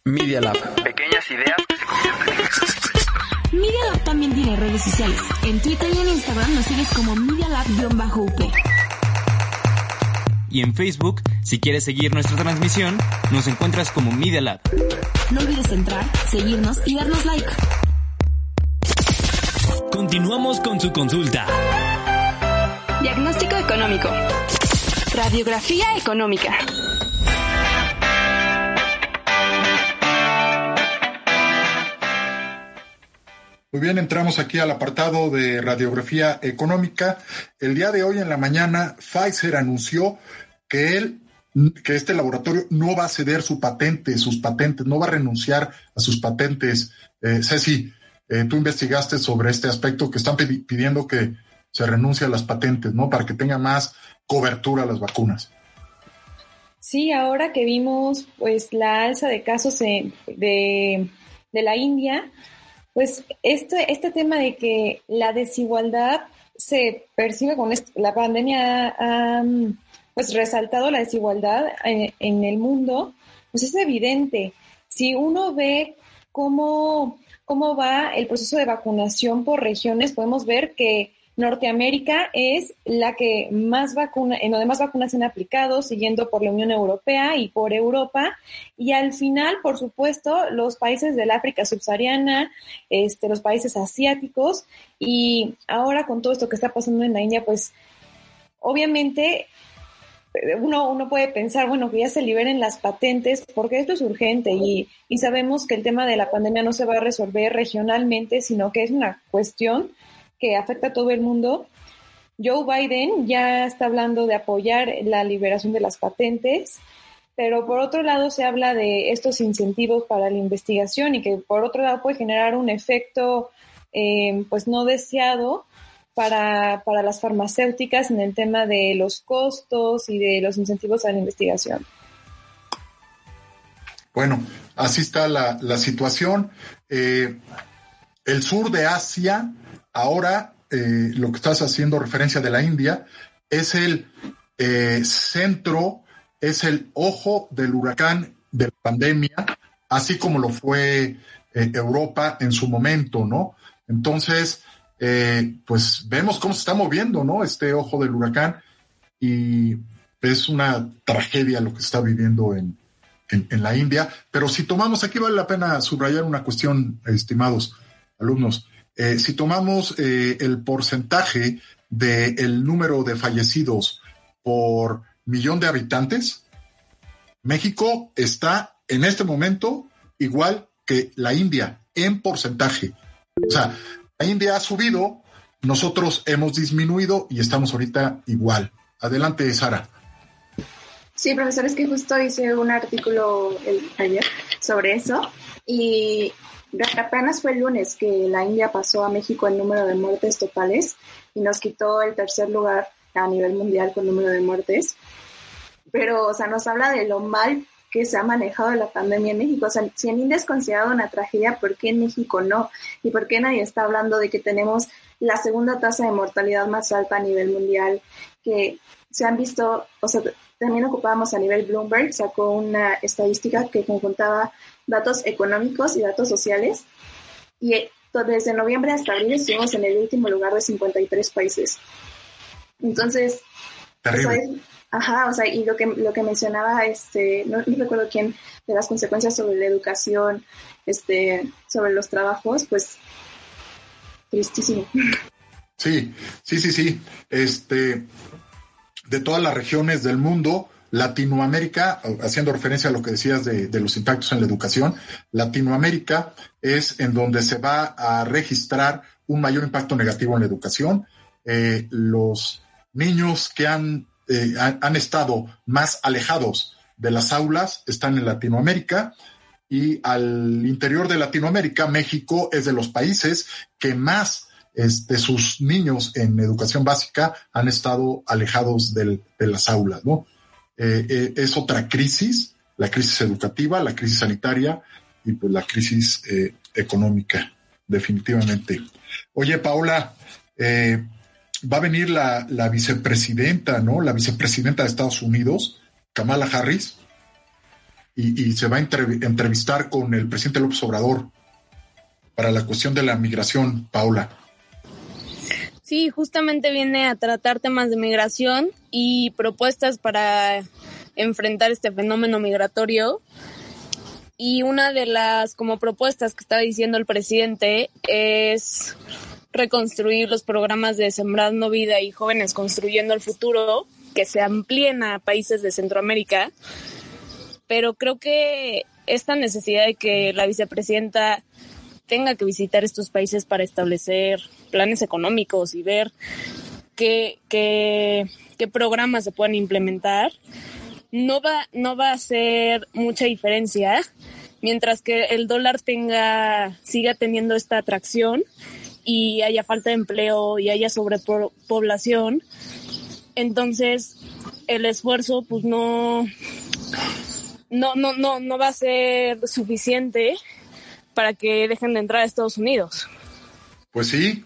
Media Lab. Pequeñas ideas que se convierten en grandes proyectos. Media Lab también tiene redes sociales. En Twitter y en Instagram nos sigues como Media Lab-UP. Y en Facebook, si quieres seguir nuestra transmisión, nos encuentras como Media Lab. No olvides entrar, seguirnos y darnos like. Continuamos con su consulta. Diagnóstico económico. Radiografía económica. Muy bien, entramos aquí al apartado de radiografía económica. El día de hoy en la mañana, Pfizer anunció que él, que este laboratorio no va a ceder su patente, sus patentes, no va a renunciar a sus patentes. Eh, Ceci, eh, tú investigaste sobre este aspecto que están pidiendo que se renuncia a las patentes, ¿no? Para que tenga más cobertura las vacunas. Sí, ahora que vimos pues la alza de casos de, de, la India, pues este, este tema de que la desigualdad se percibe con la pandemia ha pues resaltado la desigualdad en, en, el mundo, pues es evidente. Si uno ve cómo, cómo va el proceso de vacunación por regiones, podemos ver que Norteamérica es la que más vacuna, en donde más vacunas se han aplicado, siguiendo por la Unión Europea y por Europa. Y al final, por supuesto, los países del África subsahariana, este, los países asiáticos. Y ahora con todo esto que está pasando en la India, pues obviamente uno, uno puede pensar, bueno, que ya se liberen las patentes, porque esto es urgente y, y sabemos que el tema de la pandemia no se va a resolver regionalmente, sino que es una cuestión que afecta a todo el mundo. Joe Biden ya está hablando de apoyar la liberación de las patentes, pero por otro lado se habla de estos incentivos para la investigación y que por otro lado puede generar un efecto eh, pues no deseado para, para las farmacéuticas en el tema de los costos y de los incentivos a la investigación. Bueno, así está la, situación. Eh, el sur de Asia Ahora, eh, lo que estás haciendo referencia de la India es el eh, centro, es el ojo del huracán de la pandemia, así como lo fue eh, Europa en su momento, ¿no? Entonces, pues vemos cómo se está moviendo, ¿no? Este ojo del huracán y es una tragedia lo que está viviendo en, en, la India. Pero si tomamos, aquí vale la pena subrayar una cuestión, estimados alumnos. Eh, si tomamos eh, el porcentaje del número de fallecidos por millón de habitantes, México está en este momento igual que la India en porcentaje. O sea, la India ha subido, nosotros hemos disminuido y estamos ahorita igual. Adelante, Sara. Sí, profesor, es que justo hice un artículo ayer sobre eso y apenas fue el lunes que la India pasó a México el número de muertes totales y nos quitó el tercer lugar a nivel mundial con número de muertes. Pero, o sea, nos habla de lo mal que se ha manejado la pandemia en México. O sea, si en India es considerado una tragedia, ¿por qué en México no? ¿Y por qué nadie está hablando de que tenemos la segunda tasa de mortalidad más alta a nivel mundial? Que se han visto, o sea, también ocupábamos a nivel Bloomberg, sacó una estadística que conjuntaba datos económicos y datos sociales. Y eh, desde noviembre hasta abril estuvimos en el último lugar de 53 países. Entonces, ajá, o sea, y lo que, lo que mencionaba, este, no, recuerdo quién, de las consecuencias sobre la educación, este, sobre los trabajos, pues, tristísimo. Sí, sí, sí, sí. Este, de todas las regiones del mundo, Latinoamérica, haciendo referencia a lo que decías de, los impactos en la educación, Latinoamérica es en donde se va a registrar un mayor impacto negativo en la educación. Eh, los niños que han, eh, han, estado más alejados de las aulas están en Latinoamérica y al interior de Latinoamérica, México es de los países que más este, sus niños en educación básica han estado alejados de las aulas, ¿no? Eh, eh, es otra crisis, la crisis educativa, la crisis sanitaria y pues la crisis eh, económica, definitivamente. Oye, Paula, va a venir la, la, vicepresidenta, ¿no? La vicepresidenta de Estados Unidos, Kamala Harris, y, y se va a entrevistar con el presidente López Obrador para la cuestión de la migración, Paula. Sí, justamente viene a tratar temas de migración y propuestas para enfrentar este fenómeno migratorio. Y una de las como propuestas que estaba diciendo el presidente es reconstruir los programas de Sembrando Vida y Jóvenes Construyendo el Futuro, que se amplíen a países de Centroamérica. Pero creo que esta necesidad de que la vicepresidenta tenga que visitar estos países para establecer planes económicos y ver qué, qué, programas se pueden implementar, no va, no va a hacer mucha diferencia mientras que el dólar tenga, siga teniendo esta atracción y haya falta de empleo y haya sobrepoblación. Entonces, el esfuerzo, pues no, no, no, no, no va a ser suficiente para que dejen de entrar a Estados Unidos. Pues sí,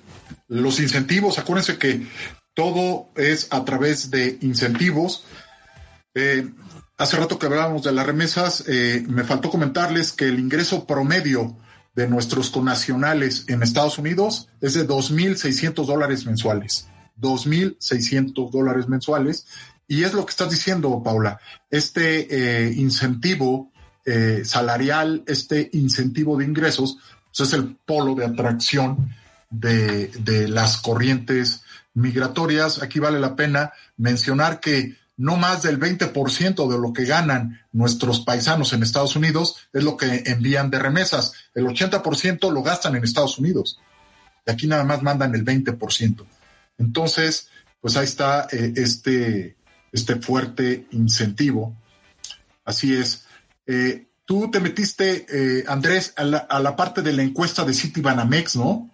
los incentivos, acuérdense que todo es a través de incentivos. Eh, hace rato que hablábamos de las remesas, eh, me faltó comentarles que el ingreso promedio de nuestros conacionales en Estados Unidos es de 2.600 dólares mensuales. 2.600 dólares mensuales. Y es lo que estás diciendo, Paula. Este eh, incentivo eh, salarial, este incentivo de ingresos, pues es el polo de atracción de, de las corrientes migratorias. Aquí vale la pena mencionar que no más del 20% de lo que ganan nuestros paisanos en Estados Unidos es lo que envían de remesas. El 80% lo gastan en Estados Unidos. Y aquí nada más mandan el 20%. Entonces, pues ahí está eh, este, este fuerte incentivo. Así es. Eh, tú te metiste, eh, Andrés, a la, parte de la encuesta de Citibanamex, ¿no?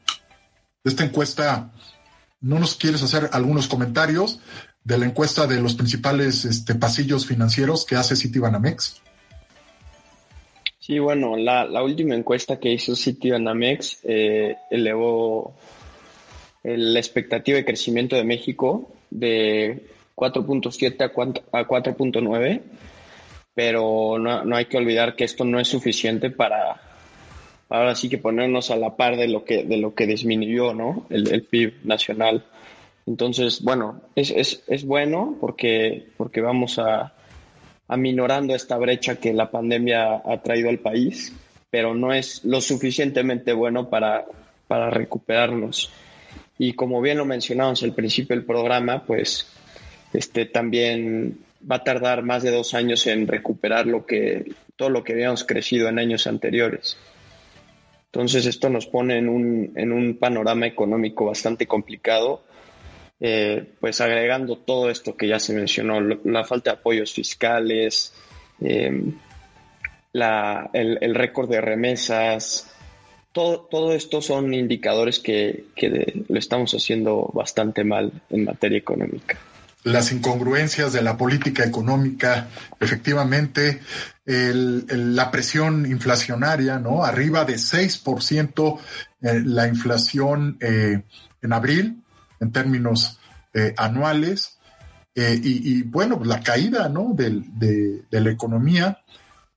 De esta encuesta, ¿no nos quieres hacer algunos comentarios de la encuesta de los principales este, pasillos financieros que hace Citibanamex? Sí, bueno, la, última encuesta que hizo Citibanamex eh, elevó la expectativa de crecimiento de México de 4.7 a 4.9 pero no, no, hay que olvidar que esto no es suficiente para ahora sí que ponernos a la par de lo que, de lo que disminuyó ¿no? el, PIB nacional Entonces, bueno, es, es, es bueno porque, porque vamos a, aminorando esta brecha que la pandemia ha traído al país, pero no es lo suficientemente bueno para, para recuperarnos. Y como bien lo mencionamos al principio del programa, pues este también va a tardar más de dos años en recuperar lo que, todo lo que habíamos crecido en años anteriores. Entonces esto nos pone en un, en un panorama económico bastante complicado, eh, pues agregando todo esto que ya se mencionó, la falta de apoyos fiscales, em, la, el, el récord de remesas, todo, todo esto son indicadores que, que lo estamos haciendo bastante mal en materia económica las incongruencias de la política económica, efectivamente, la presión inflacionaria, ¿no? Arriba de 6% eh, la inflación eh, en abril, en términos eh, anuales, y, bueno, la caída, ¿no? De, de la economía.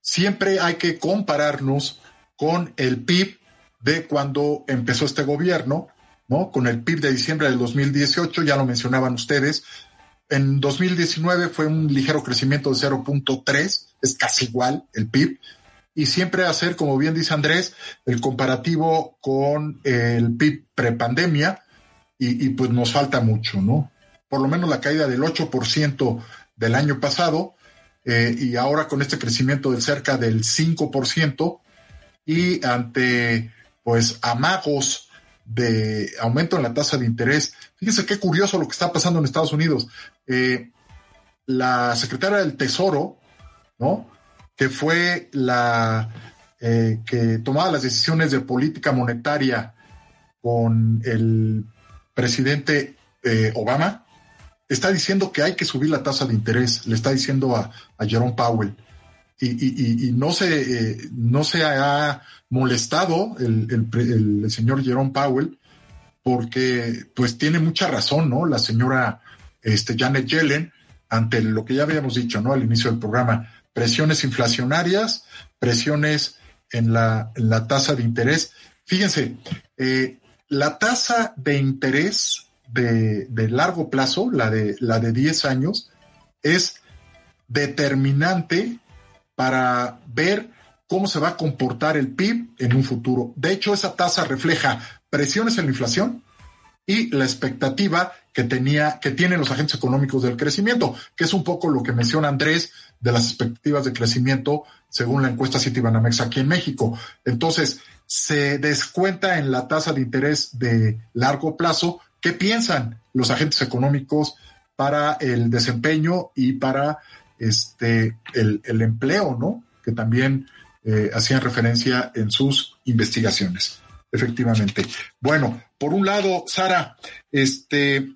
Siempre hay que compararnos con el PIB de cuando empezó este gobierno, ¿no? Con el PIB de diciembre del 2018, ya lo mencionaban ustedes, en 2019 fue un ligero crecimiento de 0.3, es casi igual el PIB, y siempre hacer, como bien dice Andrés, el comparativo con el PIB prepandemia, y, y pues nos falta mucho, ¿no? Por lo menos la caída del 8% del año pasado, eh, y ahora con este crecimiento de cerca del 5%, y ante pues amagos de aumento en la tasa de interés. Fíjense qué curioso lo que está pasando en Estados Unidos. Eh, la secretaria del Tesoro, ¿no? Que fue la eh, que tomaba las decisiones de política monetaria con el presidente eh, Obama, está diciendo que hay que subir la tasa de interés, le está diciendo a, Jerome Powell. Y, no, se, no se ha molestado el, el señor Jerome Powell porque pues tiene mucha razón, ¿no? La señora este, Janet Yellen ante lo que ya habíamos dicho ¿no? al inicio del programa, presiones inflacionarias, presiones en la, tasa de interés. Fíjense, eh, la tasa de interés de, largo plazo, la de, la de 10 años, es determinante para ver cómo se va a comportar el PIB en un futuro. De hecho, esa tasa refleja presiones en la inflación y la expectativa que tenía, que tienen los agentes económicos del crecimiento, que es un poco lo que menciona Andrés de las expectativas de crecimiento según la encuesta Citibanamex aquí en México. Entonces, se descuenta en la tasa de interés de largo plazo qué piensan los agentes económicos para el desempeño y para este el, empleo, ¿no? Que también eh, hacían referencia en sus investigaciones. Efectivamente. Bueno, por un lado, Sara, este,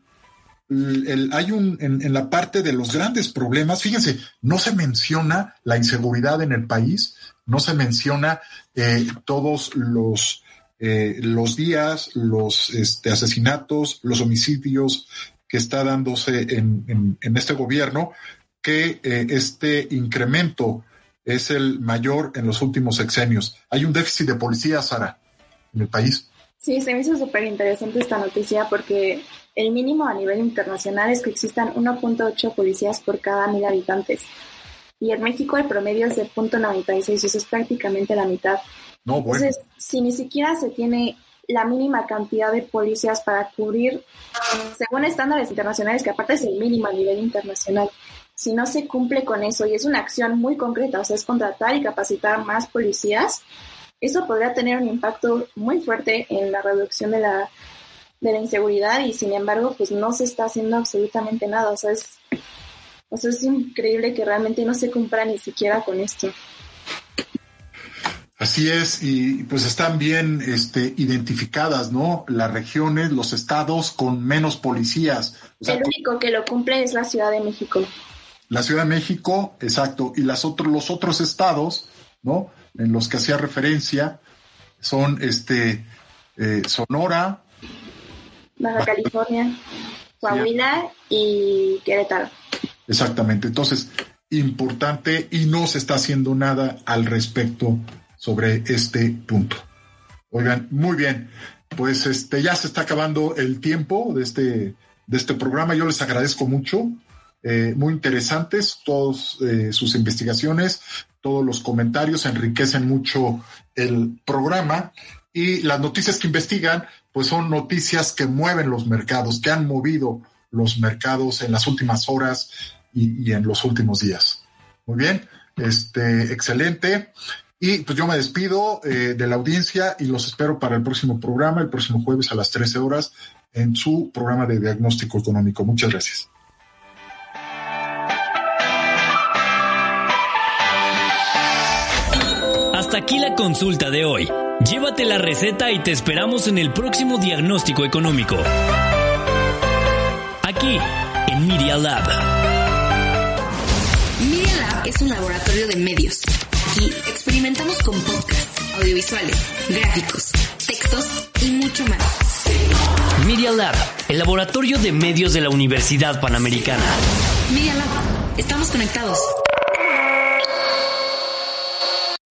hay un, en, la parte de los grandes problemas, fíjense, no se menciona la inseguridad en el país, no se menciona eh, todos los, eh, los días, los este, asesinatos, los homicidios que está dándose en, este gobierno, que eh, este incremento es el mayor en los últimos sexenios. Hay un déficit de policía, Sara, en el país. Sí, se me hizo súper interesante esta noticia porque el mínimo a nivel internacional es que existan 1.8 policías por cada mil habitantes. Y en México el promedio es de .96, eso es prácticamente la mitad. No, bueno. Entonces, si ni siquiera se tiene la mínima cantidad de policías para cubrir, según estándares internacionales, que aparte es el mínimo a nivel internacional, si no se cumple con eso y es una acción muy concreta, o sea, es contratar y capacitar más policías, eso podría tener un impacto muy fuerte en la reducción de la, de la inseguridad y sin embargo pues no se está haciendo absolutamente nada. O sea, es, o sea, es increíble que realmente no se cumpla ni siquiera con esto. Así es, y pues están bien este, identificadas, ¿no? Las regiones, los estados con menos policías. El único que lo cumple es la Ciudad de México. La Ciudad de México, exacto, y las otros, los otros estados, ¿no? en los que hacía referencia son este eh, Sonora, Baja California, Coahuila y Querétaro. Exactamente. Entonces, importante y no se está haciendo nada al respecto sobre este punto. Oigan, muy bien. Pues este ya se está acabando el tiempo de este de este programa. Yo les agradezco mucho. Eh, muy interesantes todas eh, sus investigaciones, todos los comentarios enriquecen mucho el programa y las noticias que investigan pues son noticias que mueven los mercados, que han movido los mercados en las últimas horas y, y en los últimos días. Muy bien, este, excelente. Y pues yo me despido eh, de la audiencia y los espero para el próximo programa, el próximo jueves a las 13 horas, en su programa de diagnóstico económico. Muchas gracias. Hasta aquí la consulta de hoy. Llévate la receta y te esperamos en el próximo diagnóstico económico. Aquí, en Media Lab. Media Lab es un laboratorio de medios. Aquí experimentamos con podcasts, audiovisuales, gráficos, textos y mucho más. Media Lab, el laboratorio de medios de la Universidad Panamericana. Media Lab, estamos conectados.